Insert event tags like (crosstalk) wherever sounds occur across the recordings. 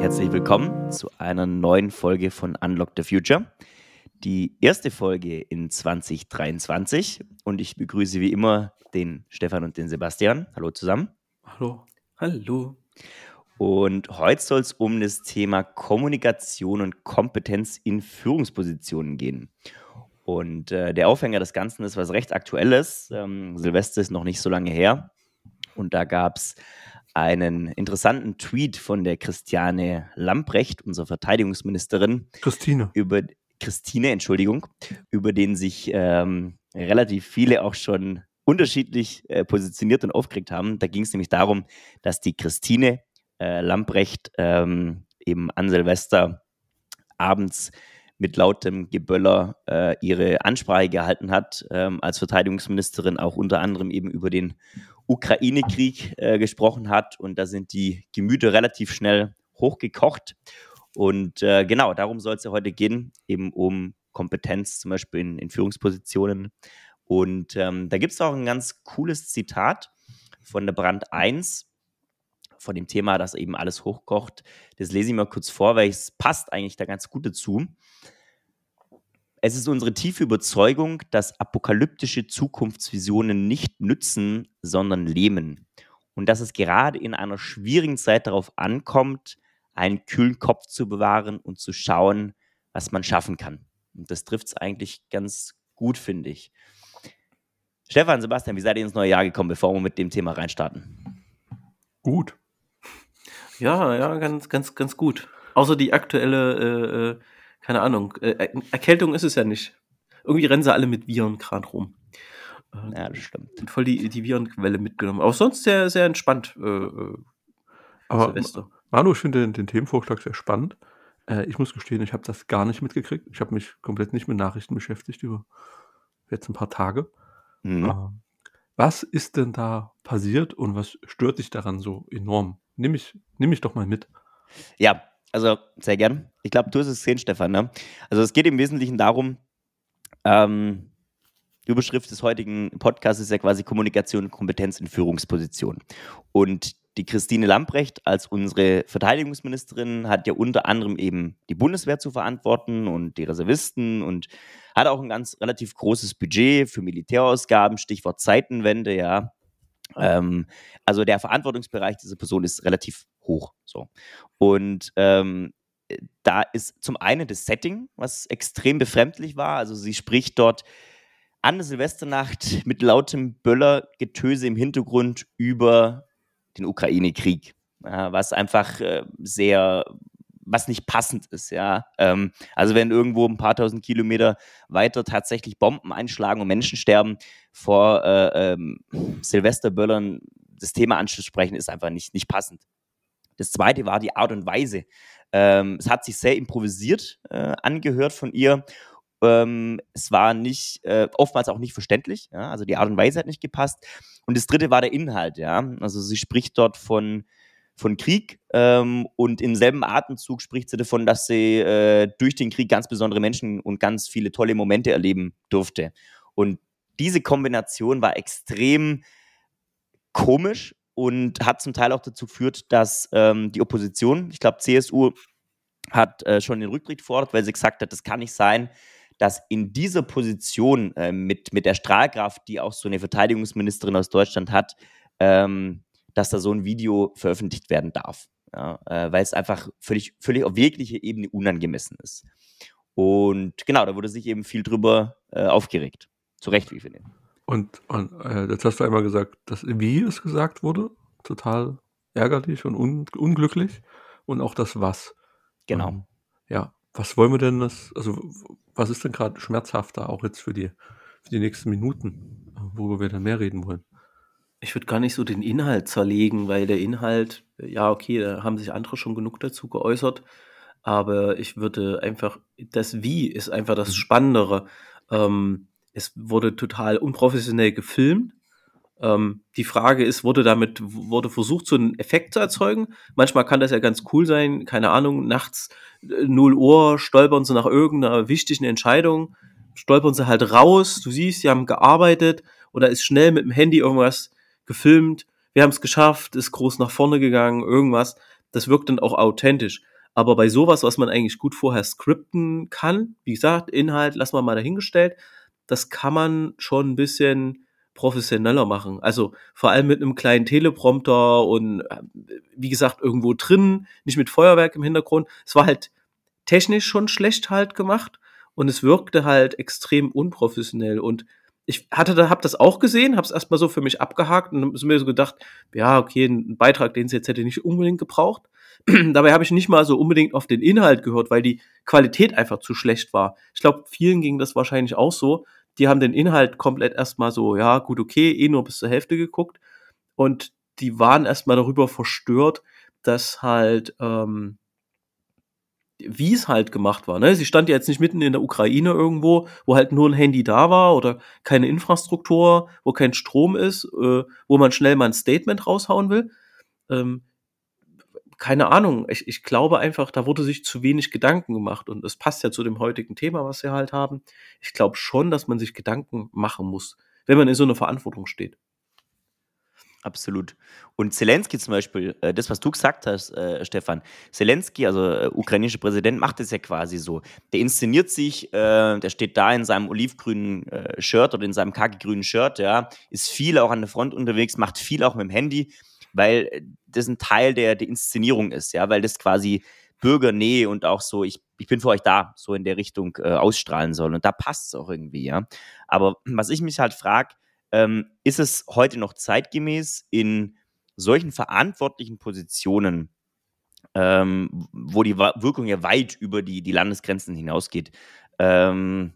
Herzlich willkommen zu einer neuen Folge von Unlock the Future. Die erste Folge in 2023 und ich begrüße wie immer den Stefan und den Sebastian. Hallo zusammen. Hallo. Hallo. Und heute soll es um das Thema Kommunikation und Kompetenz in Führungspositionen gehen. Und äh, der Aufhänger des Ganzen ist was recht Aktuelles. Ähm, Silvester ist noch nicht so lange her. Und da gab es einen interessanten Tweet von der Christiane Lamprecht, unserer Verteidigungsministerin. Christine. Über Christine, Entschuldigung, über den sich ähm, relativ viele auch schon unterschiedlich äh, positioniert und aufgeregt haben. Da ging es nämlich darum, dass die Christine äh, Lamprecht ähm, eben an Silvester abends mit lautem Geböller äh, ihre Ansprache gehalten hat, ähm, als Verteidigungsministerin auch unter anderem eben über den Ukraine-Krieg äh, gesprochen hat. Und da sind die Gemüter relativ schnell hochgekocht. Und äh, genau, darum soll es ja heute gehen, eben um Kompetenz zum Beispiel in, in Führungspositionen. Und ähm, da gibt es auch ein ganz cooles Zitat von der Brand 1, von dem Thema, das eben alles hochkocht. Das lese ich mal kurz vor, weil es passt eigentlich da ganz gut dazu. Es ist unsere tiefe Überzeugung, dass apokalyptische Zukunftsvisionen nicht nützen, sondern lähmen. Und dass es gerade in einer schwierigen Zeit darauf ankommt, einen kühlen Kopf zu bewahren und zu schauen, was man schaffen kann. Und das trifft es eigentlich ganz gut, finde ich. Stefan, Sebastian, wie seid ihr ins neue Jahr gekommen, bevor wir mit dem Thema reinstarten? Gut. Ja, ja, ganz, ganz, ganz gut. Außer die aktuelle, äh, äh keine Ahnung, äh, Erkältung ist es ja nicht. Irgendwie rennen sie alle mit Viren gerade rum. Äh, ja, das stimmt. Voll die, die Virenquelle mitgenommen. Auch sonst sehr, sehr entspannt. Äh, äh Aber Silvester. Manu, ich finde den, den, Themenvorschlag sehr spannend. Äh, ich muss gestehen, ich habe das gar nicht mitgekriegt. Ich habe mich komplett nicht mit Nachrichten beschäftigt über jetzt ein paar Tage. Mhm. Ähm, was ist denn da passiert und was stört dich daran so enorm? Nimm mich, nimm mich doch mal mit. Ja, also sehr gern. Ich glaube, du hast es gesehen, Stefan. Ne? Also es geht im Wesentlichen darum, ähm, die Überschrift des heutigen Podcasts ist ja quasi Kommunikation und Kompetenz in Führungspositionen. Und die Christine Lamprecht als unsere Verteidigungsministerin hat ja unter anderem eben die Bundeswehr zu verantworten und die Reservisten und hat auch ein ganz relativ großes Budget für Militärausgaben, Stichwort Zeitenwende, ja. Ähm, also der Verantwortungsbereich dieser Person ist relativ hoch. So. Und ähm, da ist zum einen das Setting, was extrem befremdlich war. Also sie spricht dort an der Silvesternacht mit lautem Böllergetöse im Hintergrund über den Ukraine-Krieg, was einfach äh, sehr, was nicht passend ist, ja. Ähm, also wenn irgendwo ein paar tausend Kilometer weiter tatsächlich Bomben einschlagen und Menschen sterben, vor äh, ähm, Silvesterböllern das Thema anzusprechen, ist einfach nicht, nicht passend. Das zweite war die Art und Weise. Ähm, es hat sich sehr improvisiert äh, angehört von ihr ähm, es war nicht, äh, oftmals auch nicht verständlich, ja? also die Art und Weise hat nicht gepasst. Und das dritte war der Inhalt, ja. Also sie spricht dort von, von Krieg ähm, und im selben Atemzug spricht sie davon, dass sie äh, durch den Krieg ganz besondere Menschen und ganz viele tolle Momente erleben durfte. Und diese Kombination war extrem komisch und hat zum Teil auch dazu geführt, dass ähm, die Opposition, ich glaube CSU, hat äh, schon den Rücktritt gefordert, weil sie gesagt hat, das kann nicht sein, dass in dieser Position äh, mit, mit der Strahlkraft, die auch so eine Verteidigungsministerin aus Deutschland hat, ähm, dass da so ein Video veröffentlicht werden darf. Ja, äh, weil es einfach völlig, völlig auf jeglicher Ebene unangemessen ist. Und genau, da wurde sich eben viel drüber äh, aufgeregt. Zu Recht, wie ich finde. Und, und äh, jetzt hast du einmal gesagt, dass wie es gesagt wurde, total ärgerlich und un unglücklich. Und auch das was. Genau. Ähm, ja, was wollen wir denn das, also was ist denn gerade schmerzhafter auch jetzt für die, für die nächsten Minuten, worüber wir dann mehr reden wollen? Ich würde gar nicht so den Inhalt zerlegen, weil der Inhalt, ja, okay, da haben sich andere schon genug dazu geäußert, aber ich würde einfach, das Wie ist einfach das mhm. Spannendere. Ähm, es wurde total unprofessionell gefilmt. Ähm, die Frage ist, wurde damit, wurde versucht, so einen Effekt zu erzeugen? Manchmal kann das ja ganz cool sein, keine Ahnung, nachts 0 äh, Uhr stolpern sie nach irgendeiner wichtigen Entscheidung, stolpern sie halt raus, du siehst, sie haben gearbeitet oder ist schnell mit dem Handy irgendwas gefilmt, wir haben es geschafft, ist groß nach vorne gegangen, irgendwas. Das wirkt dann auch authentisch. Aber bei sowas, was man eigentlich gut vorher skripten kann, wie gesagt, Inhalt, lassen wir mal dahingestellt, das kann man schon ein bisschen professioneller machen. Also vor allem mit einem kleinen Teleprompter und äh, wie gesagt irgendwo drin, nicht mit Feuerwerk im Hintergrund. Es war halt technisch schon schlecht halt gemacht und es wirkte halt extrem unprofessionell und ich hatte da, hab das auch gesehen, habe es erstmal so für mich abgehakt und habe mir so gedacht, ja, okay, ein Beitrag, den es jetzt hätte nicht unbedingt gebraucht. (clears throat) Dabei habe ich nicht mal so unbedingt auf den Inhalt gehört, weil die Qualität einfach zu schlecht war. Ich glaube, vielen ging das wahrscheinlich auch so. Die haben den Inhalt komplett erstmal so, ja, gut, okay, eh nur bis zur Hälfte geguckt. Und die waren erstmal darüber verstört, dass halt ähm, wie es halt gemacht war. Ne? Sie stand ja jetzt nicht mitten in der Ukraine irgendwo, wo halt nur ein Handy da war oder keine Infrastruktur, wo kein Strom ist, äh, wo man schnell mal ein Statement raushauen will. Ähm, keine Ahnung. Ich, ich glaube einfach, da wurde sich zu wenig Gedanken gemacht und es passt ja zu dem heutigen Thema, was wir halt haben. Ich glaube schon, dass man sich Gedanken machen muss, wenn man in so einer Verantwortung steht. Absolut. Und Zelensky zum Beispiel, äh, das, was du gesagt hast, äh, Stefan, Zelensky, also äh, ukrainischer Präsident, macht es ja quasi so. Der inszeniert sich, äh, der steht da in seinem olivgrünen Shirt oder in seinem kakigrünen Shirt, ja, ist viel auch an der Front unterwegs, macht viel auch mit dem Handy, weil das ein Teil der, der Inszenierung ist, ja, weil das quasi Bürgernähe und auch so, ich, ich bin für euch da, so in der Richtung ausstrahlen soll. Und da passt es auch irgendwie, ja. Aber was ich mich halt frage, ähm, ist es heute noch zeitgemäß in solchen verantwortlichen Positionen, ähm, wo die Wirkung ja weit über die, die Landesgrenzen hinausgeht, ähm,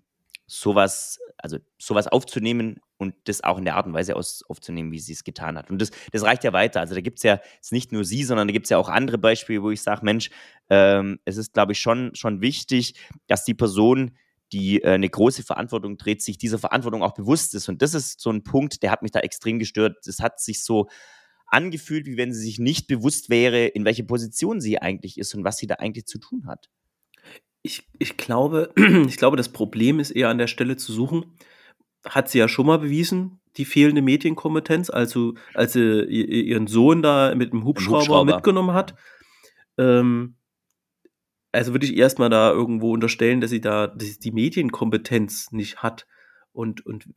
sowas, also sowas aufzunehmen und das auch in der Art und Weise aus, aufzunehmen, wie sie es getan hat. Und das, das reicht ja weiter. Also da gibt es ja ist nicht nur sie, sondern da gibt es ja auch andere Beispiele, wo ich sage, Mensch, ähm, es ist, glaube ich, schon, schon wichtig, dass die Person die äh, eine große Verantwortung trägt, sich dieser Verantwortung auch bewusst ist. Und das ist so ein Punkt, der hat mich da extrem gestört. Das hat sich so angefühlt, wie wenn sie sich nicht bewusst wäre, in welcher Position sie eigentlich ist und was sie da eigentlich zu tun hat. Ich, ich, glaube, (clears throat) ich glaube, das Problem ist eher an der Stelle zu suchen. Hat sie ja schon mal bewiesen, die fehlende Medienkompetenz, also als sie ihren Sohn da mit dem Hubschrauber, Hubschrauber. mitgenommen hat. Ähm, also würde ich erstmal da irgendwo unterstellen, dass sie da dass sie die Medienkompetenz nicht hat. Und, und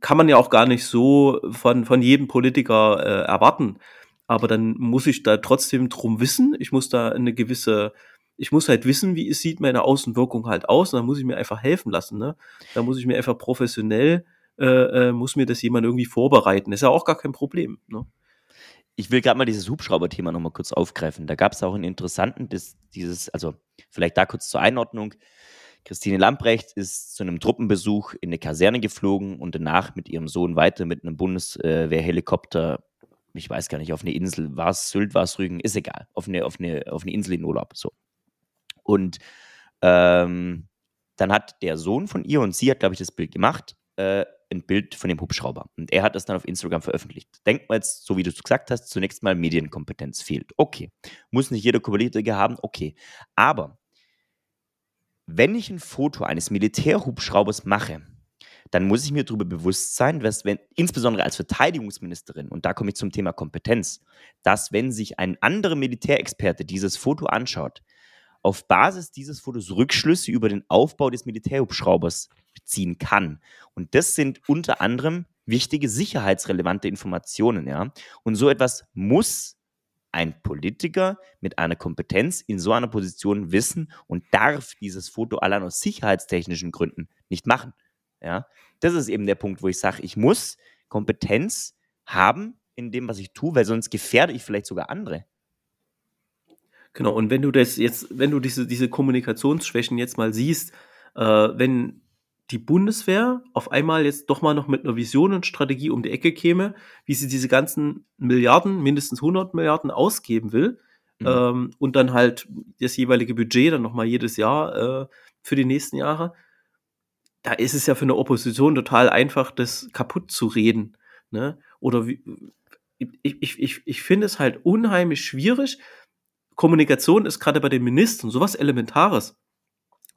kann man ja auch gar nicht so von, von jedem Politiker äh, erwarten. Aber dann muss ich da trotzdem drum wissen. Ich muss da eine gewisse, ich muss halt wissen, wie es sieht meine Außenwirkung halt aus. Und dann muss ich mir einfach helfen lassen. Ne? Da muss ich mir einfach professionell, äh, äh, muss mir das jemand irgendwie vorbereiten. Ist ja auch gar kein Problem. Ne? Ich will gerade mal dieses Hubschrauber-Thema nochmal kurz aufgreifen. Da gab es auch einen interessanten, das, dieses, also vielleicht da kurz zur Einordnung. Christine Lamprecht ist zu einem Truppenbesuch in eine Kaserne geflogen und danach mit ihrem Sohn weiter mit einem Bundeswehrhelikopter, ich weiß gar nicht, auf eine Insel, war es Sylt, war es Rügen, ist egal, auf eine, auf, eine, auf eine Insel in Urlaub. So. Und ähm, dann hat der Sohn von ihr und sie hat, glaube ich, das Bild gemacht, äh, ein Bild von dem Hubschrauber. Und er hat das dann auf Instagram veröffentlicht. Denkt mal jetzt, so wie du es gesagt hast, zunächst mal Medienkompetenz fehlt. Okay. Muss nicht jeder Politiker haben? Okay. Aber wenn ich ein Foto eines Militärhubschraubers mache, dann muss ich mir darüber bewusst sein, dass wenn, insbesondere als Verteidigungsministerin, und da komme ich zum Thema Kompetenz, dass wenn sich ein anderer Militärexperte dieses Foto anschaut, auf Basis dieses Fotos Rückschlüsse über den Aufbau des Militärhubschraubers ziehen kann. Und das sind unter anderem wichtige sicherheitsrelevante Informationen, ja. Und so etwas muss ein Politiker mit einer Kompetenz in so einer Position wissen und darf dieses Foto allein aus sicherheitstechnischen Gründen nicht machen. Ja, das ist eben der Punkt, wo ich sage, ich muss Kompetenz haben in dem, was ich tue, weil sonst gefährde ich vielleicht sogar andere. Genau, und wenn du das jetzt, wenn du diese, diese Kommunikationsschwächen jetzt mal siehst, äh, wenn die Bundeswehr auf einmal jetzt doch mal noch mit einer Vision und Strategie um die Ecke käme, wie sie diese ganzen Milliarden, mindestens 100 Milliarden ausgeben will mhm. ähm, und dann halt das jeweilige Budget dann nochmal jedes Jahr äh, für die nächsten Jahre, da ist es ja für eine Opposition total einfach, das kaputt zu reden. Ne? Oder wie, ich, ich, ich, ich finde es halt unheimlich schwierig. Kommunikation ist gerade bei den Ministern sowas Elementares.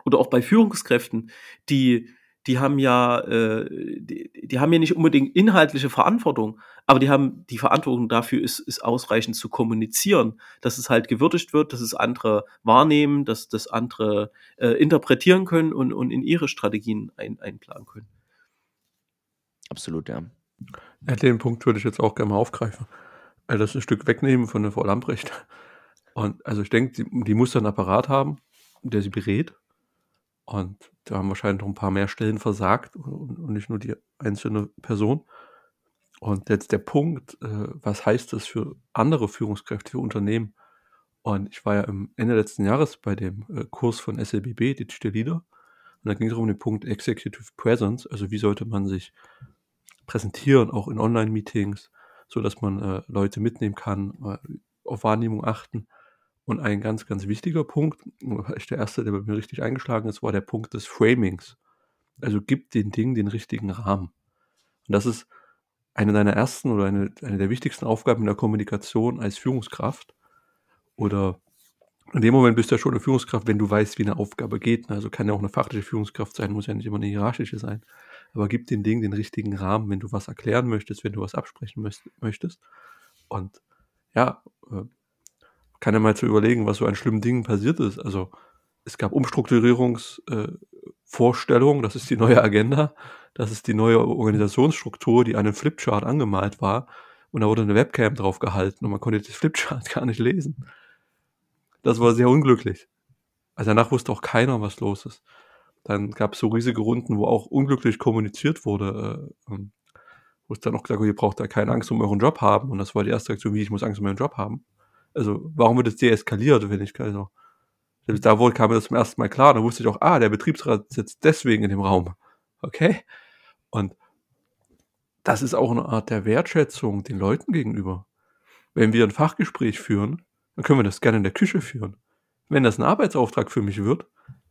Oder auch bei Führungskräften, die die haben ja, äh, die, die haben ja nicht unbedingt inhaltliche Verantwortung, aber die haben die Verantwortung dafür, ist, ist ausreichend zu kommunizieren, dass es halt gewürdigt wird, dass es andere wahrnehmen, dass das andere äh, interpretieren können und, und in ihre Strategien ein, einplanen können. Absolut, ja. ja. Den Punkt würde ich jetzt auch gerne mal aufgreifen. Also das ein Stück wegnehmen von der Frau Lamprecht. Und also ich denke, die, die muss dann einen Apparat haben, der sie berät. Und da haben wahrscheinlich noch ein paar mehr Stellen versagt und, und nicht nur die einzelne Person. Und jetzt der Punkt, äh, was heißt das für andere Führungskräfte, für Unternehmen? Und ich war ja im Ende letzten Jahres bei dem äh, Kurs von SLBB, Digital Leader. Und da ging es um den Punkt Executive Presence, also wie sollte man sich präsentieren, auch in Online-Meetings, so dass man äh, Leute mitnehmen kann, auf Wahrnehmung achten. Und ein ganz, ganz wichtiger Punkt, vielleicht der erste, der bei mir richtig eingeschlagen ist, war der Punkt des Framings. Also gibt den Dingen den richtigen Rahmen. Und das ist eine deiner ersten oder eine, eine der wichtigsten Aufgaben in der Kommunikation als Führungskraft. Oder in dem Moment bist du ja schon eine Führungskraft, wenn du weißt, wie eine Aufgabe geht. Also kann ja auch eine fachliche Führungskraft sein, muss ja nicht immer eine hierarchische sein. Aber gib den Dingen den richtigen Rahmen, wenn du was erklären möchtest, wenn du was absprechen möchtest. Und ja, ja mal zu überlegen, was so an schlimmen Dingen passiert ist. Also es gab Umstrukturierungsvorstellungen, äh, das ist die neue Agenda, das ist die neue Organisationsstruktur, die an einem Flipchart angemalt war und da wurde eine Webcam drauf gehalten und man konnte das Flipchart (laughs) gar nicht lesen. Das war sehr unglücklich. Also danach wusste auch keiner, was los ist. Dann gab es so riesige Runden, wo auch unglücklich kommuniziert wurde, äh, ähm, wo es dann auch gesagt wurde, ihr braucht da keine Angst um euren Job haben. Und das war die erste Reaktion, wie ich muss Angst um meinen Job haben. Also, warum wird es deeskaliert, wenn ich also, da wurde, kam mir das zum ersten Mal klar, da wusste ich auch, ah, der Betriebsrat sitzt deswegen in dem Raum. Okay? Und das ist auch eine Art der Wertschätzung den Leuten gegenüber. Wenn wir ein Fachgespräch führen, dann können wir das gerne in der Küche führen. Wenn das ein Arbeitsauftrag für mich wird,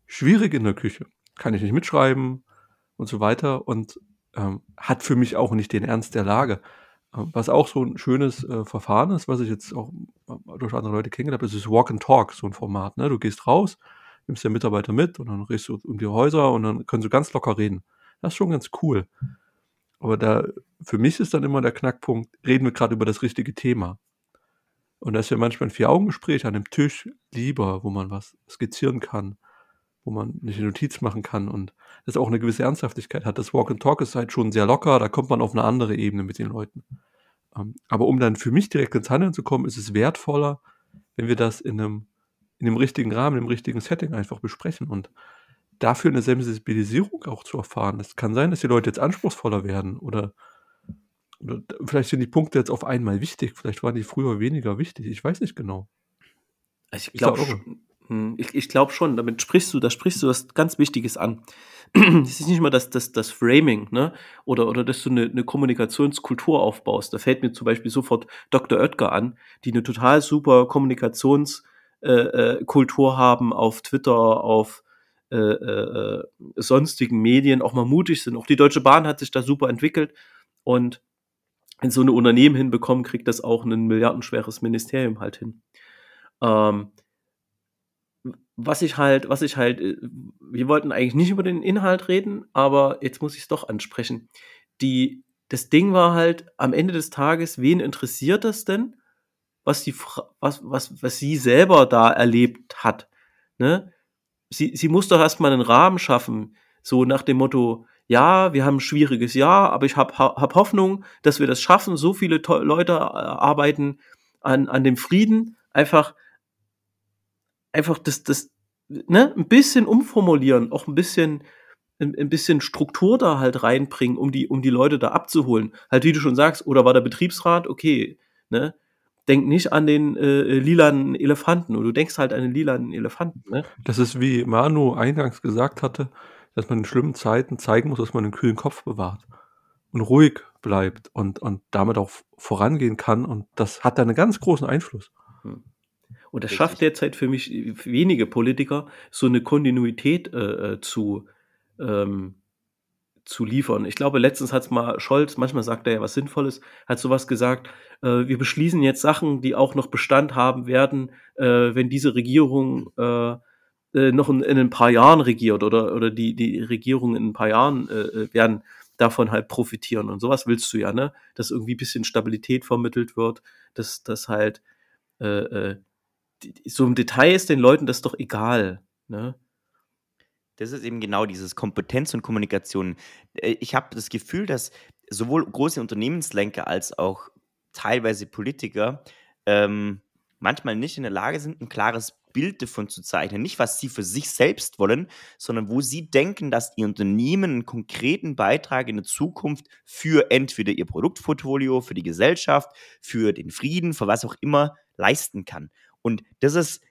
schwierig in der Küche. Kann ich nicht mitschreiben und so weiter und ähm, hat für mich auch nicht den Ernst der Lage. Was auch so ein schönes äh, Verfahren ist, was ich jetzt auch äh, durch andere Leute kennengelernt habe, ist das Walk and Talk, so ein Format. Ne? Du gehst raus, nimmst den Mitarbeiter mit und dann redest du um die Häuser und dann können sie ganz locker reden. Das ist schon ganz cool. Aber da, für mich ist dann immer der Knackpunkt, reden wir gerade über das richtige Thema. Und da ist ja manchmal ein Vier-Augen-Gespräch an dem Tisch lieber, wo man was skizzieren kann, wo man nicht eine Notiz machen kann und das auch eine gewisse Ernsthaftigkeit hat. Das Walk and Talk ist halt schon sehr locker, da kommt man auf eine andere Ebene mit den Leuten. Ähm, aber um dann für mich direkt ins Handeln zu kommen, ist es wertvoller, wenn wir das in einem, in dem richtigen Rahmen, im richtigen Setting einfach besprechen und dafür eine Sensibilisierung auch zu erfahren. Es kann sein, dass die Leute jetzt anspruchsvoller werden oder, oder vielleicht sind die Punkte jetzt auf einmal wichtig, vielleicht waren die früher weniger wichtig, ich weiß nicht genau. Ich glaube, ich, ich glaube schon, damit sprichst du, da sprichst du was ganz Wichtiges an. (clears throat) Es ist nicht mal das, das, das Framing, ne? Oder, oder dass du eine, eine Kommunikationskultur aufbaust. Da fällt mir zum Beispiel sofort Dr. Oetker an, die eine total super Kommunikationskultur äh, äh, haben auf Twitter, auf äh, äh, sonstigen Medien, auch mal mutig sind. Auch die Deutsche Bahn hat sich da super entwickelt und in so eine Unternehmen hinbekommen, kriegt das auch ein milliardenschweres Ministerium halt hin. Ähm, was ich halt, was ich halt, äh, wir wollten eigentlich nicht über den Inhalt reden, aber jetzt muss ich es doch ansprechen. Die, das Ding war halt am Ende des Tages, wen interessiert das denn, was die, was, was, was sie selber da erlebt hat, ne? Sie, sie muss doch erstmal einen Rahmen schaffen, so nach dem Motto, ja, wir haben ein schwieriges Jahr, aber ich habe hab Hoffnung, dass wir das schaffen. So viele Leute äh, arbeiten an, an dem Frieden. Einfach, einfach das, das, ne, ein bisschen umformulieren, auch ein bisschen, ein, ein, bisschen Struktur da halt reinbringen, um die, um die Leute da abzuholen. Halt, wie du schon sagst, oder war der Betriebsrat, okay, ne, denk nicht an den äh, lilanen Elefanten, oder du denkst halt an den lilanen Elefanten, ne? Das ist wie Manu eingangs gesagt hatte, dass man in schlimmen Zeiten zeigen muss, dass man einen kühlen Kopf bewahrt und ruhig bleibt und, und damit auch vorangehen kann. Und das hat da einen ganz großen Einfluss. Hm. Und das Richtig. schafft derzeit für mich wenige Politiker, so eine Kontinuität äh, äh, zu, ähm, zu liefern. Ich glaube, letztens hat es mal Scholz, manchmal sagt er ja was Sinnvolles, hat sowas gesagt, äh, wir beschließen jetzt Sachen, die auch noch Bestand haben werden, äh, wenn diese Regierung äh, äh, noch in, in, ein paar Jahren regiert oder, oder die, die Regierung in ein paar Jahren äh, äh, werden davon halt profitieren. Und sowas willst du ja, ne? Dass irgendwie ein bisschen Stabilität vermittelt wird, dass, dass halt äh, äh, so im Detail ist den Leuten das doch egal, ne? Das ist eben genau dieses Kompetenz und Kommunikation. Äh, ich habe das Gefühl, dass sowohl große Unternehmenslenker als auch teilweise Politiker ähm, manchmal nicht in der Lage sind, ein klares Bild davon zu zeichnen. Nicht, was sie für sich selbst wollen, sondern wo sie denken, dass ihr Unternehmen einen konkreten Beitrag in der Zukunft für entweder ihr Produktportfolio, für die Gesellschaft, für den Frieden, für was auch immer leisten kann. Und das ist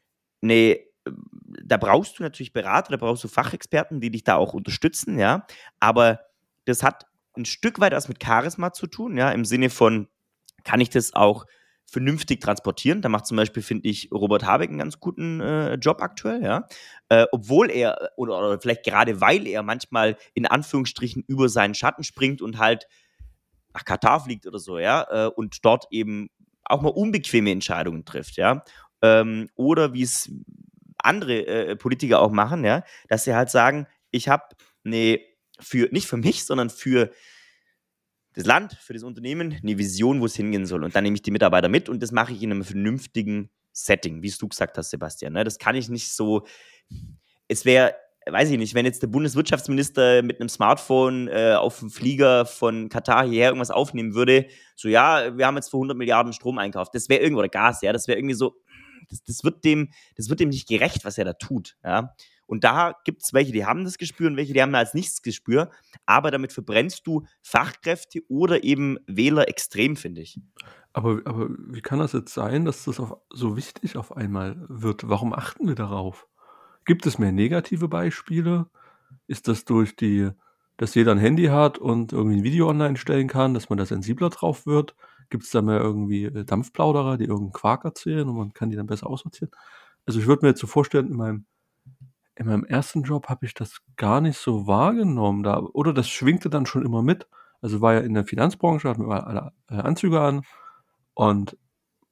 eine da brauchst du natürlich Berater, da brauchst du Fachexperten, die dich da auch unterstützen, ja. Aber das hat ein Stück weit was mit Charisma zu tun, ja, im Sinne von, kann ich das auch vernünftig transportieren. Da macht zum Beispiel, finde ich, Robert Habeck einen ganz guten äh, Job aktuell, ja. Äh, obwohl er, oder, oder, vielleicht gerade weil er manchmal in Anführungsstrichen über seinen Schatten springt und halt nach Katar fliegt oder so, ja, äh, und dort eben auch mal unbequeme Entscheidungen trifft, ja. Ähm, oder wie es andere äh, Politiker auch machen, ja, dass sie halt sagen, ich habe eine für, nicht für mich, sondern für das Land, für das Unternehmen eine Vision, wo es hingehen soll. Und dann nehme ich die Mitarbeiter mit und das mache ich in einem vernünftigen Setting, wie es du gesagt hast, Sebastian. Ne? Das kann ich nicht so. Es wäre, weiß ich nicht, wenn jetzt der Bundeswirtschaftsminister mit einem Smartphone äh, auf dem Flieger von Katar hierher irgendwas aufnehmen würde, so ja, wir haben jetzt für 100 Milliarden Strom einkauft. Das wäre irgendwo, oder Gas, ja, das wäre irgendwie so, das, das, wird dem, das wird dem nicht gerecht, was er da tut. Ja? Und da gibt es welche, die haben das Gespür und welche, die haben als nichts Gespür. Aber damit verbrennst du Fachkräfte oder eben Wähler extrem, finde ich. Aber, aber wie kann das jetzt sein, dass das auf, so wichtig auf einmal wird? Warum achten wir darauf? Gibt es mehr negative Beispiele? Ist das durch die, dass jeder ein Handy hat und irgendwie ein Video online stellen kann, dass man da sensibler drauf wird? Gibt es da mehr irgendwie äh, Dampfplauderer, die irgendeinen Quark erzählen und man kann die dann besser aussortieren? Also ich würde mir jetzt so vorstellen, in meinem in meinem ersten Job habe ich das gar nicht so wahrgenommen. Da, oder das schwingte dann schon immer mit. Also war ja in der Finanzbranche, hatten wir alle äh, Anzüge an und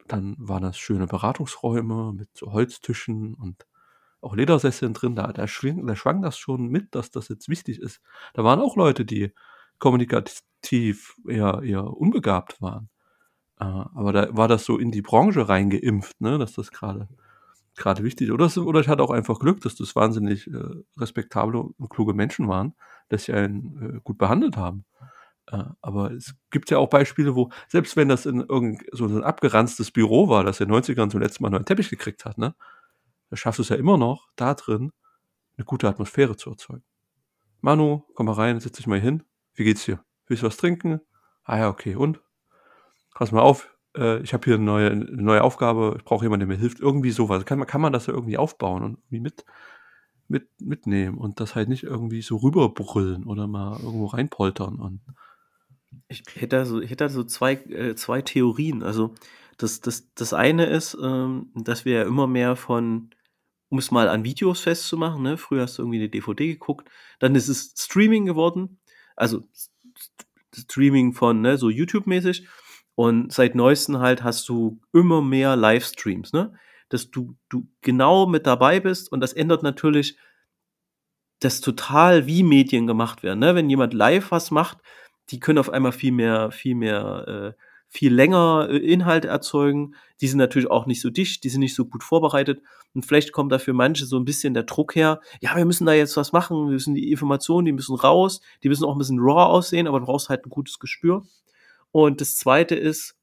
dann waren das schöne Beratungsräume mit so Holztischen und auch Ledersesseln drin. Da, da, schwing, da schwang das schon mit, dass das jetzt wichtig ist. Da waren auch Leute, die kommunikativ eher, eher unbegabt waren. Äh, aber da war das so in die Branche reingeimpft, ne, dass das gerade gerade wichtig. Oder, oder ich hatte auch einfach Glück, dass das wahnsinnig äh, respektable und kluge Menschen waren, dass sie einen äh, gut behandelt haben. Äh, aber es gibt ja auch Beispiele, wo, selbst wenn das in irgendein so ein abgeranztes Büro war, das in den 90ern zum letzten Mal einen Teppich gekriegt hat, ne, da schaffst du es ja immer noch, da drin eine gute Atmosphäre zu erzeugen. Manu, komm mal rein, setz dich mal hin. Wie geht's dir? Willst du was trinken? Ah ja, okay. Und? Pass mal auf, äh, ich habe hier eine neue, eine neue Aufgabe, ich brauche jemanden, der mir hilft. Irgendwie sowas. Kann man, kann man das ja irgendwie aufbauen und irgendwie mit, mit, mitnehmen und das halt nicht irgendwie so rüberbrüllen oder mal irgendwo reinpoltern. Und ich hätte da so, ich hätte da so zwei, äh, zwei Theorien. Also das, das, das eine ist, ähm, dass wir ja immer mehr von, um es mal an Videos festzumachen, ne? früher hast du irgendwie eine DVD geguckt, dann ist es Streaming geworden, also Streaming von ne, so YouTube-mäßig und seit neuestem halt hast du immer mehr Livestreams, ne? Dass du, du genau mit dabei bist und das ändert natürlich das total, wie Medien gemacht werden. Ne? Wenn jemand live was macht, die können auf einmal viel mehr, viel mehr, äh, viel länger äh, Inhalte erzeugen. Die sind natürlich auch nicht so dicht, die sind nicht so gut vorbereitet. Und vielleicht kommt da für manche so ein bisschen der Druck her, ja, wir müssen da jetzt was machen, wir müssen die Informationen, die müssen raus, die müssen auch ein bisschen raw aussehen, aber du brauchst halt ein gutes Gespür. Und das zweite ist,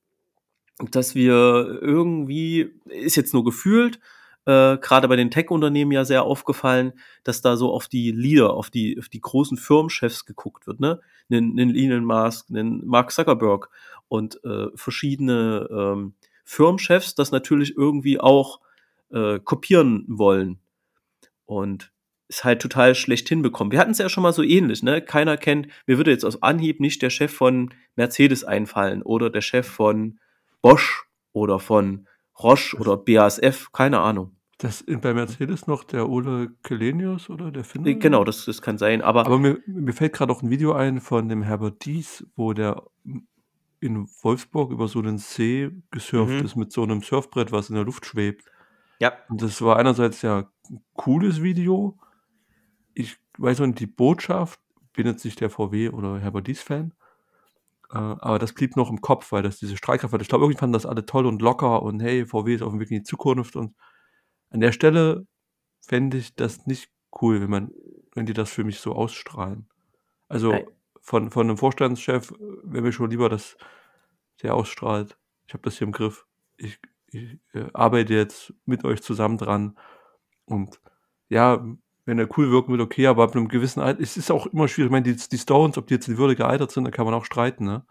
dass wir irgendwie, ist jetzt nur gefühlt, äh, gerade bei den Tech-Unternehmen ja sehr aufgefallen, dass da so auf die Leader, auf die, auf die großen Firmenchefs geguckt wird, ne? Einen, einen Elon Musk, einen Mark Zuckerberg und äh, verschiedene ähm, Firmenchefs das natürlich irgendwie auch äh, kopieren wollen. Und ist halt total schlecht hinbekommen. Wir hatten es ja schon mal so ähnlich, ne? Keiner kennt, mir würde jetzt aus Anhieb nicht der Chef von Mercedes einfallen oder der Chef von Bosch oder von Roche oder BASF, keine Ahnung. Das ist bei Mercedes noch der Ole Kelenius oder der Finne? Genau, das, das kann sein. Aber, aber mir, mir fällt gerade auch ein Video ein von dem Herbert Dies, wo der in Wolfsburg über so einen See gesurft mhm. ist mit so einem Surfbrett, was in der Luft schwebt. Ja. Und das war einerseits ja ein cooles Video. Ich weiß nicht, die Botschaft, bin jetzt nicht der VW oder Herbert Dies-Fan, äh, aber das blieb noch im Kopf, weil das diese Streitkraft war. Ich glaube, irgendwie fanden das alle toll und locker und hey, VW ist auf dem Weg in die Zukunft und an der Stelle fände ich das nicht cool, wenn man, wenn die das für mich so ausstrahlen. Also von, von einem Vorstandschef wäre mir schon lieber, dass der ausstrahlt. Ich habe das hier im Griff. Ich, ich äh, arbeite jetzt mit euch zusammen dran. Und ja, wenn er cool wirken will, okay, aber ab einem gewissen Alter, es ist auch immer schwierig. Ich meine, die, die Stones, ob die jetzt in Würde gealtert sind, da kann man auch streiten, ne?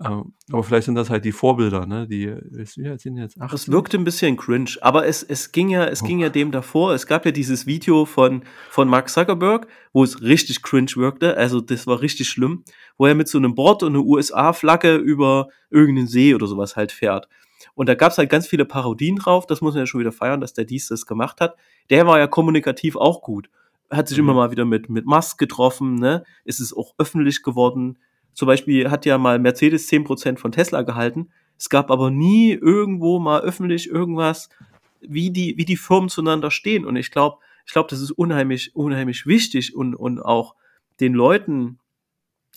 Ähm, aber vielleicht sind das halt die Vorbilder, ne? Die ja, sind jetzt 18. Das wirkte ein bisschen cringe, aber es, es ging ja, es oh. ging ja dem davor. Es gab ja dieses Video von, von Mark Zuckerberg, wo es richtig cringe wirkte. Also das war richtig schlimm, wo er mit so einem Board und einer USA-Flagge über irgendeinen See oder sowas halt fährt. Und da gab es halt ganz viele Parodien drauf. Das muss man ja schon wieder feiern, dass der dies das gemacht hat. Der war ja kommunikativ auch gut. Hat sich mhm. immer mal wieder mit, mit Musk getroffen, ne? Ist es auch öffentlich geworden zum Beispiel hat ja mal Mercedes 10% von Tesla gehalten. Es gab aber nie irgendwo mal öffentlich irgendwas, wie die, wie die Firmen zueinander stehen. Und ich glaube, ich glaube, das ist unheimlich, unheimlich wichtig und, und auch den Leuten,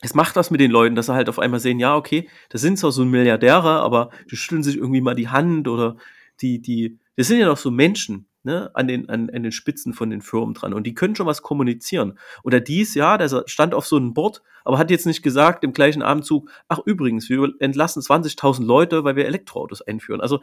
es macht was mit den Leuten, dass sie halt auf einmal sehen, ja, okay, das sind zwar so Milliardäre, aber die schütteln sich irgendwie mal die Hand oder die, die, das sind ja doch so Menschen ne, an, den, an, an den Spitzen von den Firmen dran. Und die können schon was kommunizieren. Oder dies, ja, der stand auf so einem Board, aber hat jetzt nicht gesagt im gleichen Abendzug, ach übrigens, wir entlassen 20.000 Leute, weil wir Elektroautos einführen. Also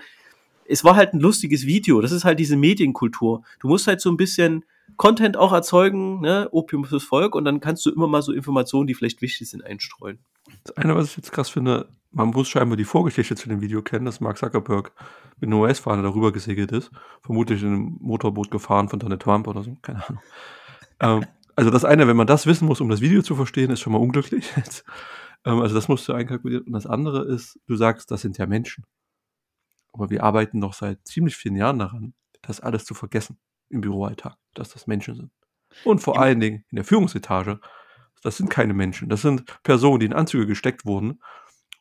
es war halt ein lustiges Video. Das ist halt diese Medienkultur. Du musst halt so ein bisschen Content auch erzeugen, ne? Opium fürs Volk, und dann kannst du immer mal so Informationen, die vielleicht wichtig sind, einstreuen. Das eine, was ich jetzt krass finde, man muss scheinbar die Vorgeschichte zu dem Video kennen, dass Mark Zuckerberg mit einem US-Fahrer darüber gesegelt ist. Vermutlich in einem Motorboot gefahren von Donald Trump oder so, keine Ahnung. ähm, also das eine, wenn man das wissen muss, um das Video zu verstehen, ist schon mal unglücklich. (laughs) ähm, also das musst du einkalkulieren. Und das andere ist, du sagst, das sind ja Menschen. Aber wir arbeiten doch seit ziemlich vielen Jahren daran, das alles zu vergessen im Büroalltag, dass das Menschen sind. Und vor allen Dingen in der Führungsetage, das sind keine Menschen. Das sind Personen, die in Anzüge gesteckt wurden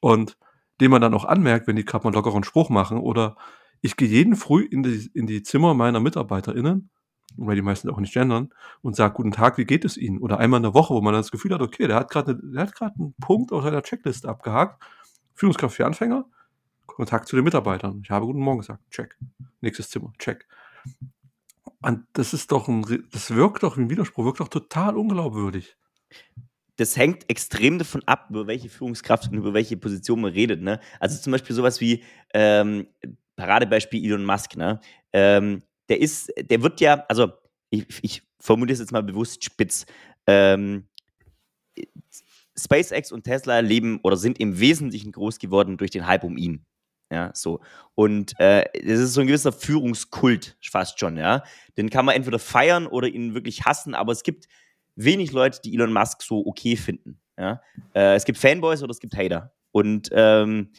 und dem man dann auch anmerkt, wenn die gerade mal einen lockeren Spruch machen oder ich gehe jeden früh in die, in die Zimmer meiner MitarbeiterInnen, weil die meisten auch nicht gendern, und sage, guten Tag, wie geht es Ihnen? Oder einmal in der Woche, wo man das Gefühl hat, okay, der hat gerade einen Punkt aus seiner Checkliste abgehakt. Führungskraft für Anfänger, Kontakt zu den Mitarbeitern. Ich habe guten Morgen gesagt, check. Nächstes Zimmer, check. Und das ist doch ein, das wirkt doch wie ein Widerspruch, wirkt doch total unglaubwürdig das hängt extrem davon ab, über welche Führungskraft und über welche Position man redet. Ne? Also zum Beispiel sowas wie ähm, Paradebeispiel Elon Musk. Ne? Ähm, der ist, der wird ja, also ich, ich formuliere es jetzt mal bewusst spitz. Ähm, SpaceX und Tesla leben oder sind im Wesentlichen groß geworden durch den Hype um ihn. Ja, so. Und äh, das ist so ein gewisser Führungskult fast schon, ja. Den kann man entweder feiern oder ihn wirklich hassen, aber es gibt wenig Leute, die Elon Musk so okay finden. Ja? Äh, es gibt Fanboys oder es gibt Hater. Und ähm,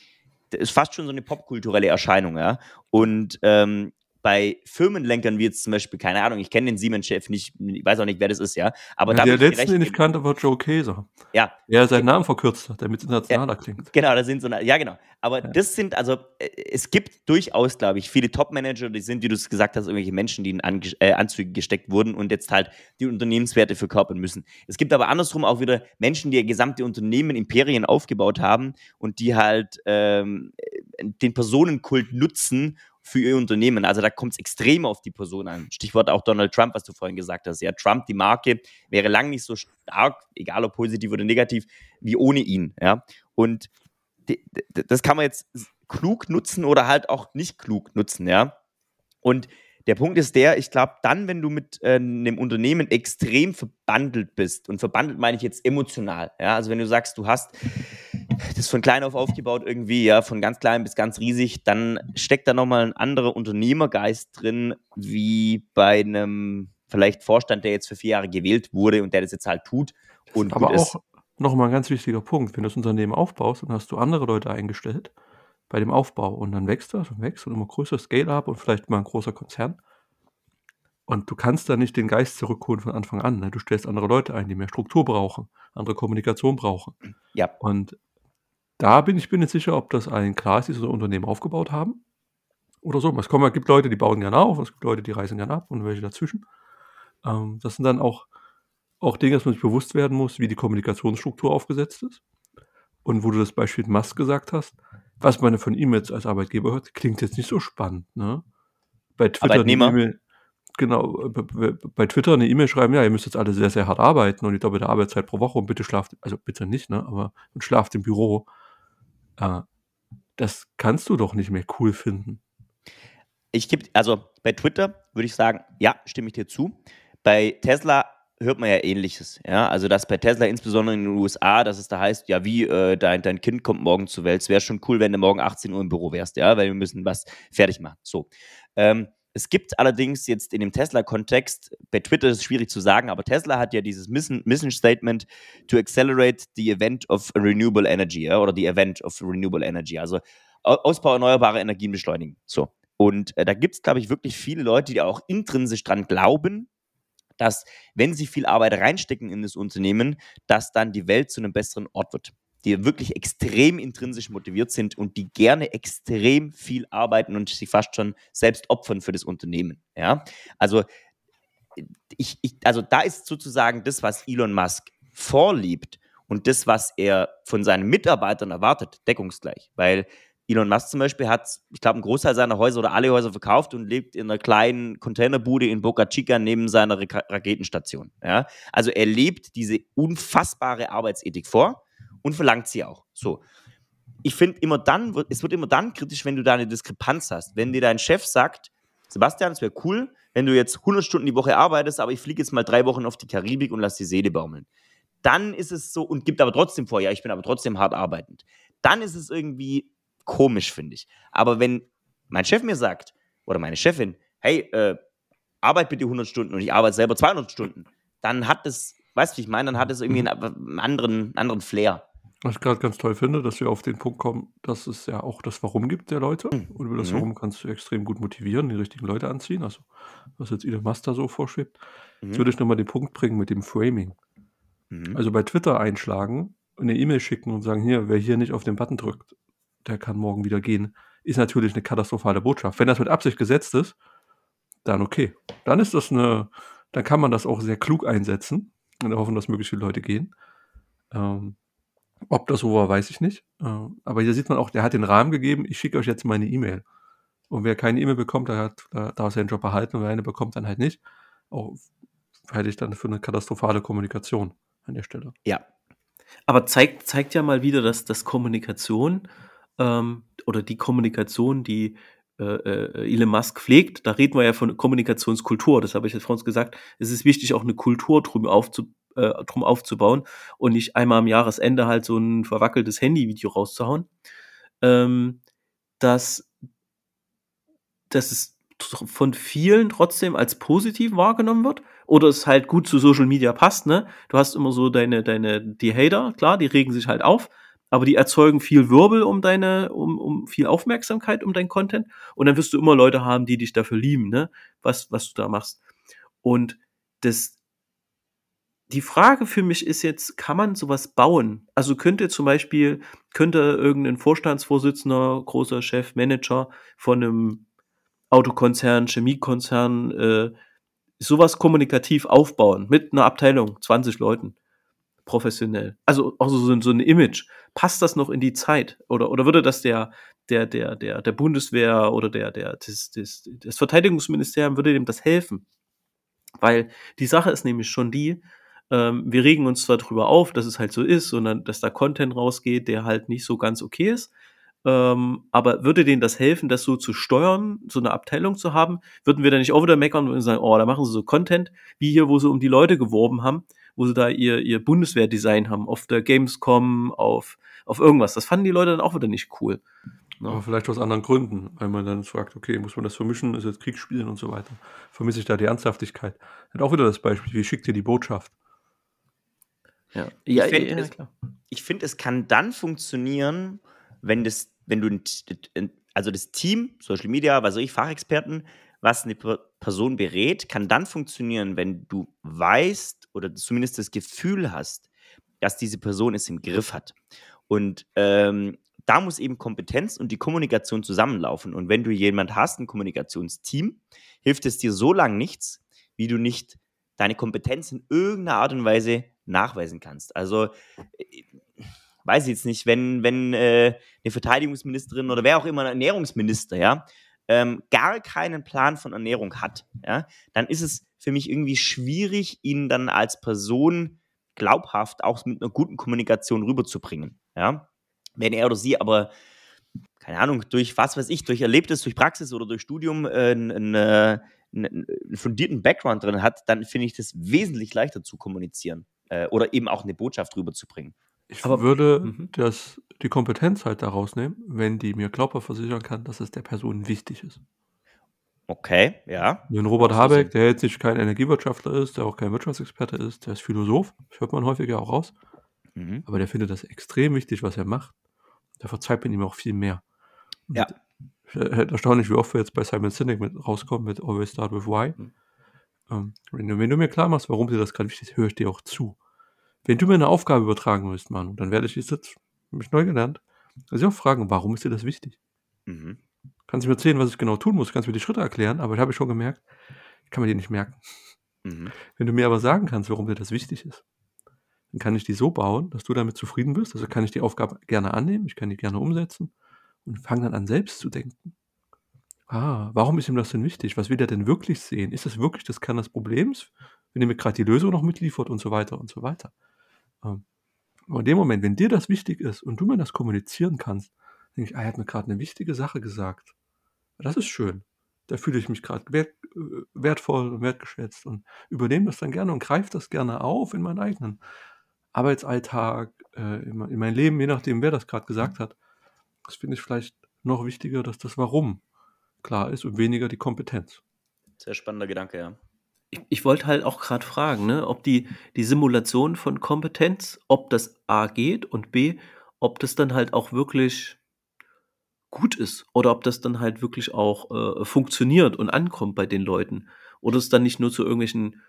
das ist fast schon so eine popkulturelle Erscheinung, ja. Und ähm, bei Firmenlenkern wie jetzt zum Beispiel, keine Ahnung, ich kenne den Siemens-Chef nicht, ich weiß auch nicht, wer das ist, ja. Aber ja, der letzte, den ich kannte, war Joe Käser. Ja. Er seinen Namen verkürzt hat, damit es internationaler ja, klingt. Genau, da sind so, ja genau. Aber ja. das sind, also äh, es gibt durchaus, glaube ich, viele Top-Manager, die sind, wie du es gesagt hast, irgendwelche Menschen, die in An äh, Anzüge gesteckt wurden und jetzt halt die Unternehmenswerte verkörpern müssen. Es gibt aber andersrum auch wieder Menschen, die gesamte Unternehmen, Imperien aufgebaut haben und die halt ähm, den Personenkult nutzen für ihr Unternehmen. Also da kommt es extrem auf die Person an. Stichwort auch Donald Trump, was du vorhin gesagt hast. Ja, Trump, die Marke, wäre lang nicht so stark, egal ob positiv oder negativ, wie ohne ihn. Ja, und das kann man jetzt klug nutzen oder halt auch nicht klug nutzen. Ja, und der Punkt ist der, ich glaube, dann, wenn du mit äh, einem Unternehmen extrem verbandelt bist, und verbandelt meine ich jetzt emotional, ja, also wenn du sagst, du hast das von klein auf aufgebaut irgendwie, ja, von ganz klein bis ganz riesig, dann steckt da nochmal ein anderer Unternehmergeist drin, wie bei einem vielleicht Vorstand, der jetzt für vier Jahre gewählt wurde und der das jetzt halt tut. Und aber auch nochmal ein ganz wichtiger Punkt, wenn du das Unternehmen aufbaust, dann hast du andere Leute eingestellt bei dem Aufbau und dann wächst das und wächst und immer größer Scale-up und vielleicht mal ein großer Konzern. Und du kannst da nicht den Geist zurückholen von Anfang an. Ne? Du stellst andere Leute ein, die mehr Struktur brauchen, andere Kommunikation brauchen. Ja. Und da bin ich bin nicht sicher, ob das allen klar ist, die so ein Unternehmen aufgebaut haben. oder so. Es, kommen, es gibt Leute, die bauen gerne auf, es gibt Leute, die reisen gerne ab und welche dazwischen. Ähm, das sind dann auch, auch Dinge, dass man sich bewusst werden muss, wie die Kommunikationsstruktur aufgesetzt ist. Und wo du das Beispiel Musk gesagt hast, was man von ihm jetzt als Arbeitgeber hört, klingt jetzt nicht so spannend. Ne? Bei Twitter Arbeitnehmer. E genau, bei Twitter eine E-Mail schreiben, ja, ihr müsst jetzt alle sehr, sehr hart arbeiten und die doppelte Arbeitszeit pro Woche und bitte schlaft, also bitte nicht, ne, aber und schlaft im Büro. Äh, das kannst du doch nicht mehr cool finden. Ich gebe, also bei Twitter würde ich sagen, ja, stimme ich dir zu. Bei Tesla hört man ja ähnliches. Ja? Also, dass bei Tesla, insbesondere in den USA, dass es da heißt, ja, wie, äh, dein, dein Kind kommt morgen zur Welt. Es wäre schon cool, wenn du morgen 18 Uhr im Büro wärst, ja, weil wir müssen was fertig machen. So. Ähm, es gibt allerdings jetzt in dem Tesla-Kontext, bei Twitter ist es schwierig zu sagen, aber Tesla hat ja dieses Mission, Statement to accelerate the event of renewable energy oder the event of renewable energy, also Ausbau erneuerbarer Energien beschleunigen. So. Und äh, da gibt es, glaube ich, wirklich viele Leute, die auch intrinsisch dran glauben, dass, wenn sie viel Arbeit reinstecken in das Unternehmen, dass dann die Welt zu einem besseren Ort wird die wirklich extrem intrinsisch motiviert sind und die gerne extrem viel arbeiten und sich fast schon selbst opfern für das Unternehmen. Ja, also ich, ich, also da ist sozusagen das, was Elon Musk vorliebt und das, was er von seinen Mitarbeitern erwartet, deckungsgleich. Weil Elon Musk zum Beispiel hat, ich glaube, einen Großteil seiner Häuser oder alle Häuser verkauft und lebt in einer kleinen Containerbude in Boca Chica neben seiner Raketenstation. Ja? Also er lebt diese unfassbare Arbeitsethik vor und verlangt sie auch. So. Ich finde immer dann, es wird immer dann kritisch, wenn du da eine Diskrepanz hast. Wenn dir dein Chef sagt, Sebastian, es wäre cool, wenn du jetzt 100 Stunden die Woche arbeitest, aber ich fliege jetzt mal drei Wochen auf die Karibik und lass die Seele baumeln. Dann ist es so und gibt aber trotzdem vor, ja, ich bin aber trotzdem hart arbeitend. Dann ist es irgendwie komisch, finde ich. Aber wenn mein Chef mir sagt, oder meine Chefin, hey, äh, arbeit bitte 100 Stunden und ich arbeite selber 200 Stunden, dann hat es, weißt du, wie ich meine, dann hat es irgendwie einen anderen, anderen Flair. Was ich gerade ganz toll finde, dass wir auf den Punkt kommen, dass es ja auch das Warum gibt der Leute. Mhm. Und über das mhm. Warum kannst du extrem gut motivieren, die richtigen Leute anziehen. Also, was jetzt Elon Musk so vorschwebt. Mhm. Jetzt würde ich nochmal den Punkt bringen mit dem Framing. Mhm. Also bei Twitter einschlagen, eine E-Mail schicken und sagen, hier, wer hier nicht auf den Button drückt, der kann morgen wieder gehen, ist natürlich eine katastrophale Botschaft. Wenn das mit Absicht gesetzt ist, dann okay. Dann ist das eine, dann kann man das auch sehr klug einsetzen und hoffen, dass möglichst viele Leute gehen. Ähm, ob das so war, weiß ich nicht. Äh, aber hier sieht man auch, der hat den Rahmen gegeben, ich schicke euch jetzt meine E-Mail. Und wer keine E-Mail bekommt, der hat, der darf seinen Job erhalten und wer eine bekommt, dann halt nicht. Auch halte ich dann für eine katastrophale Kommunikation an der Stelle. Ja. Aber zeigt, zeigt ja mal wieder, dass das Kommunikation ähm, oder die Kommunikation, die äh, äh, Elon Musk pflegt, da reden wir ja von Kommunikationskultur, das habe ich jetzt vor uns gesagt. Es ist wichtig, auch eine Kultur drum aufzubauen äh, drum aufzubauen und nicht einmal am Jahresende halt so ein verwackeltes Handyvideo rauszuhauen. Ähm, dass, dass es von vielen trotzdem als positiv wahrgenommen wird oder es halt gut zu Social Media passt, ne? Du hast immer so deine, deine, die Hater, klar, die regen sich halt auf, aber die erzeugen viel Wirbel um deine, um, um viel Aufmerksamkeit um dein Content und dann wirst du immer Leute haben, die dich dafür lieben, ne? Was, was du da machst. Und das, die Frage für mich ist jetzt, kann man sowas bauen? Also könnte zum Beispiel, könnte irgendein Vorstandsvorsitzender, großer Chef, Manager von einem Autokonzern, Chemiekonzern, äh, sowas kommunikativ aufbauen mit einer Abteilung, 20 Leuten, professionell. Also auch so, so ein Image. Passt das noch in die Zeit? Oder, oder würde das der, der, der, der, der Bundeswehr oder der, der, das, das, das Verteidigungsministerium, würde dem das helfen? Weil die Sache ist nämlich schon die, ähm, wir regen uns zwar darüber auf, dass es halt so ist, sondern dass da Content rausgeht, der halt nicht so ganz okay ist. Ähm, aber würde denen das helfen, das so zu steuern, so eine Abteilung zu haben? Würden wir da nicht auch wieder meckern und sagen, oh, da machen sie so Content, wie hier, wo sie um die Leute geworben haben, wo sie da ihr, ihr Bundeswehrdesign haben, auf der Gamescom, auf, auf irgendwas. Das fanden die Leute dann auch wieder nicht cool. Ja. Aber vielleicht aus anderen Gründen, weil man dann fragt, okay, muss man das vermischen, ist jetzt Kriegsspielen und so weiter. Vermisse ich da die Ernsthaftigkeit. Hat auch wieder das Beispiel, wie schickt ihr die Botschaft? Ja, ja, ich finde, ja, es, find, es kann dann funktionieren, wenn das, wenn du, also das Team, Social Media, was weiß ich, Fachexperten, was eine Person berät, kann dann funktionieren, wenn du weißt oder zumindest das Gefühl hast, dass diese Person es im Griff hat. Und ähm, da muss eben Kompetenz und die Kommunikation zusammenlaufen. Und wenn du jemand hast, ein Kommunikationsteam, hilft es dir so lange nichts, wie du nicht deine Kompetenz in irgendeiner Art und Weise nachweisen kannst. Also, äh, weiß ich jetzt nicht, wenn, wenn äh, eine Verteidigungsministerin oder wer auch immer ein Ernährungsminister, ja, ähm, gar keinen Plan von Ernährung hat, ja, dann ist es für mich irgendwie schwierig, ihn dann als Person glaubhaft auch mit einer guten Kommunikation rüberzubringen. Ja? Wenn er oder sie aber, keine Ahnung, durch was weiß ich, durch Erlebtes, durch Praxis oder durch Studium äh, einen, äh, einen, fundierten Background drin hat, dann finde ich das wesentlich leichter zu kommunizieren äh, oder eben auch eine Botschaft rüberzubringen. Ich aber, würde mhm. das, die Kompetenz halt daraus nehmen, wenn die mir glaubhaft versichern kann, dass es der Person wichtig ist. Okay, ja. Den Robert Habeck, der jetzt nicht kein Energiewirtschaftler ist, der auch kein Wirtschaftsexperte ist, der ist Philosoph, das hört man häufiger auch raus. Mhm. Aber der findet das extrem wichtig, was er macht. Da verzeiht man ihm auch viel mehr. Ja. Halt erstaunlich, wie oft wir jetzt bei Simon Sinek mit rauskommen mit Always Start with Why. Mhm. Ähm, wenn, du, wenn, du, mir klar machst, warum dir das gerade wichtig ist, höre ich dir auch zu. Wenn du mir eine Aufgabe übertragen willst, Manu, dann werde ich jetzt, habe ich neu gelernt, also auch fragen, warum ist dir das wichtig? Mhm. Kannst du mir erzählen, was ich genau tun muss, kannst du mir die Schritte erklären, aber ich habe schon gemerkt, ich kann mir die nicht merken. Mhm. Wenn du mir aber sagen kannst, warum dir das wichtig ist, dann kann ich die so bauen, dass du damit zufrieden bist. Also kann ich die Aufgabe gerne annehmen, ich kann die gerne umsetzen und fange dann an, selbst zu denken. Ah, warum ist ihm das denn wichtig? Was will er denn wirklich sehen? Ist das wirklich das Kern des Problems, wenn er mir gerade die Lösung noch mitliefert und so weiter und so weiter? Ähm, aber in dem Moment, wenn dir das wichtig ist und du mir das kommunizieren kannst, denke ich, ah, er hat mir gerade eine wichtige Sache gesagt. Das ist schön. Da fühle ich mich gerade wert, äh, wertvoll und wertgeschätzt und übernehme das dann gerne und greife das gerne auf in meinen eigenen Arbeitsalltag, äh, in, in mein Leben, je nachdem, wer das gerade gesagt hat. Das finde ich vielleicht noch wichtiger, dass das Warum klar ist und weniger die Kompetenz. Sehr spannender Gedanke, ja. Ich, ich wollte halt auch gerade fragen, ne, ob die, die Simulation von Kompetenz, ob das A geht und B, ob das dann halt auch wirklich gut ist oder ob das dann halt wirklich auch äh, funktioniert und ankommt bei den Leuten oder es dann nicht nur zu irgendwelchen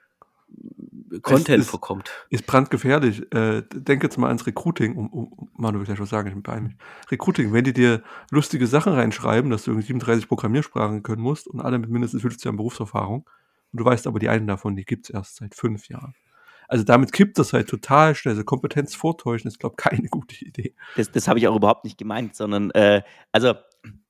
Content ist, verkommt. Ist brandgefährlich. Äh, denk jetzt mal ans Recruiting, um, um Manu will ja schon sagen, ich bin bei mir. Recruiting, wenn die dir lustige Sachen reinschreiben, dass du irgendwie 37 Programmiersprachen können musst und alle mit mindestens 50 Jahren Berufserfahrung und du weißt aber, die einen davon, die gibt es erst seit fünf Jahren. Also damit kippt das halt total schnell. Also Kompetenz vortäuschen ist, glaube ich, keine gute Idee. Das, das habe ich auch überhaupt nicht gemeint, sondern äh, also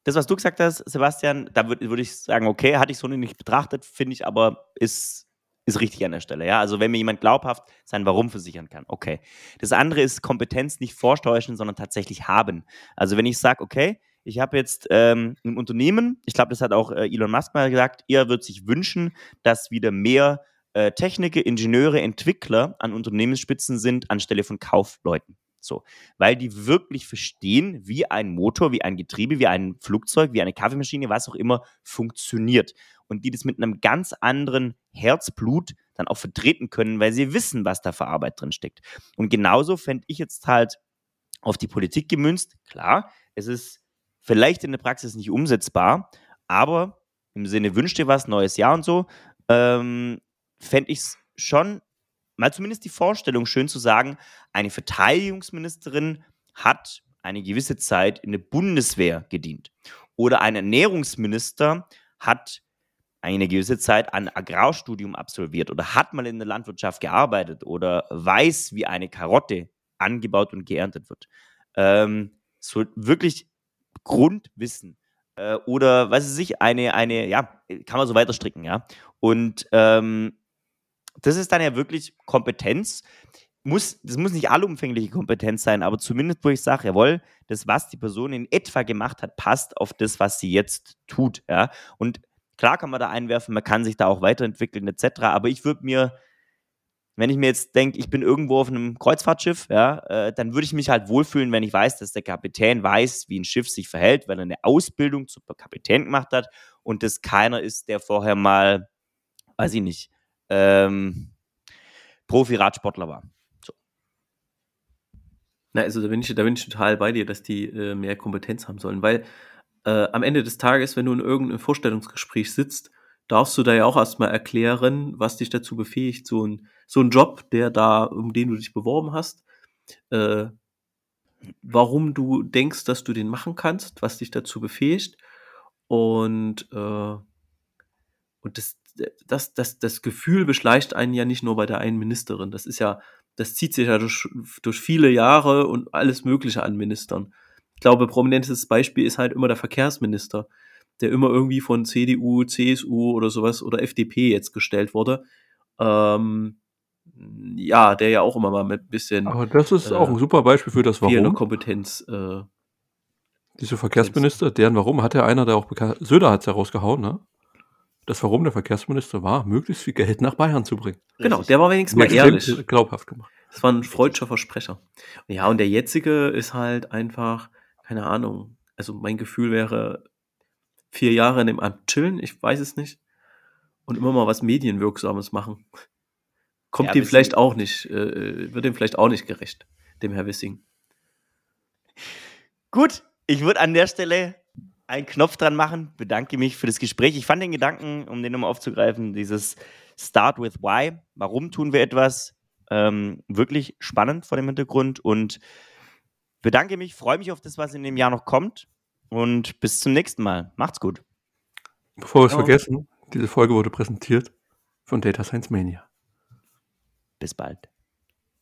das, was du gesagt hast, Sebastian, da würde würd ich sagen, okay, hatte ich so nicht betrachtet, finde ich aber, ist, ist richtig an der Stelle. Ja? Also wenn mir jemand glaubhaft sein Warum versichern kann, okay. Das andere ist Kompetenz nicht vortäuschen, sondern tatsächlich haben. Also wenn ich sage, okay, ich habe jetzt ähm, ein Unternehmen, ich glaube, das hat auch äh, Elon Musk mal gesagt, er wird sich wünschen, dass wieder mehr äh, Techniker, Ingenieure, Entwickler an Unternehmensspitzen sind, anstelle von Kaufleuten. So, weil die wirklich verstehen, wie ein Motor, wie ein Getriebe, wie ein Flugzeug, wie eine Kaffeemaschine, was auch immer funktioniert. Und die das mit einem ganz anderen Herzblut dann auch vertreten können, weil sie wissen, was da für Arbeit drin steckt. Und genauso fände ich jetzt halt auf die Politik gemünzt. Klar, es ist vielleicht in der Praxis nicht umsetzbar, aber im Sinne wünscht dir was, neues Jahr und so, ähm, fände ich es schon, mal zumindest die Vorstellung schön zu sagen, eine Verteidigungsministerin hat eine gewisse Zeit in der Bundeswehr gedient. Oder ein Ernährungsminister hat eine gewisse Zeit ein Agrarstudium absolviert oder hat mal in der Landwirtschaft gearbeitet oder weiß, wie eine Karotte angebaut und geerntet wird. Ähm, so wirklich Grundwissen äh, oder weiß ich, eine, eine, ja, kann man so weiter stricken, ja. Und ähm, das ist dann ja wirklich Kompetenz. Muss, das muss nicht allumfängliche Kompetenz sein, aber zumindest, wo ich sage, jawohl, das, was die Person in etwa gemacht hat, passt auf das, was sie jetzt tut. Ja? Und klar kann man da einwerfen, man kann sich da auch weiterentwickeln, etc. Aber ich würde mir, wenn ich mir jetzt denke, ich bin irgendwo auf einem Kreuzfahrtschiff, ja, äh, dann würde ich mich halt wohlfühlen, wenn ich weiß, dass der Kapitän weiß, wie ein Schiff sich verhält, weil er eine Ausbildung zum Kapitän gemacht hat und das keiner ist, der vorher mal, weiß ich nicht, ähm, Profi-Radsportler war. So. Na, also da bin, ich, da bin ich total bei dir, dass die äh, mehr Kompetenz haben sollen, weil äh, am Ende des Tages, wenn du in irgendeinem Vorstellungsgespräch sitzt, darfst du da ja auch erstmal erklären, was dich dazu befähigt, so ein, so ein Job, der da, um den du dich beworben hast, äh, warum du denkst, dass du den machen kannst, was dich dazu befähigt. Und, äh, und das, das, das, das Gefühl beschleicht einen ja nicht nur bei der einen Ministerin. Das ist ja, das zieht sich ja durch, durch viele Jahre und alles Mögliche an Ministern. Ich glaube, prominentes Beispiel ist halt immer der Verkehrsminister, der immer irgendwie von CDU, CSU oder sowas oder FDP jetzt gestellt wurde. Ähm, ja, der ja auch immer mal mit ein bisschen. Aber das ist äh, auch ein super Beispiel für das Warum. Kompetenz. Äh, Diese Verkehrsminister, deren Warum hat ja einer, der auch bekannt, Söder hat es ja rausgehauen, ne? Das Warum der Verkehrsminister war, möglichst viel Geld nach Bayern zu bringen. Genau, der war wenigstens mal ehrlich. Glaubhaft gemacht. Das war ein freudscher Versprecher. Ja, und der jetzige ist halt einfach, keine Ahnung. Also mein Gefühl wäre, vier Jahre in dem Amt chillen, ich weiß es nicht. Und immer mal was Medienwirksames machen kommt ja, dem vielleicht auch nicht, äh, wird dem vielleicht auch nicht gerecht, dem Herr Wissing. Gut, ich würde an der Stelle einen Knopf dran machen, bedanke mich für das Gespräch. Ich fand den Gedanken, um den nochmal aufzugreifen, dieses Start with Why, warum tun wir etwas, ähm, wirklich spannend vor dem Hintergrund und bedanke mich, freue mich auf das, was in dem Jahr noch kommt und bis zum nächsten Mal. Macht's gut. Bevor wir es vergessen, diese Folge wurde präsentiert von Data Science Mania. Bis bald.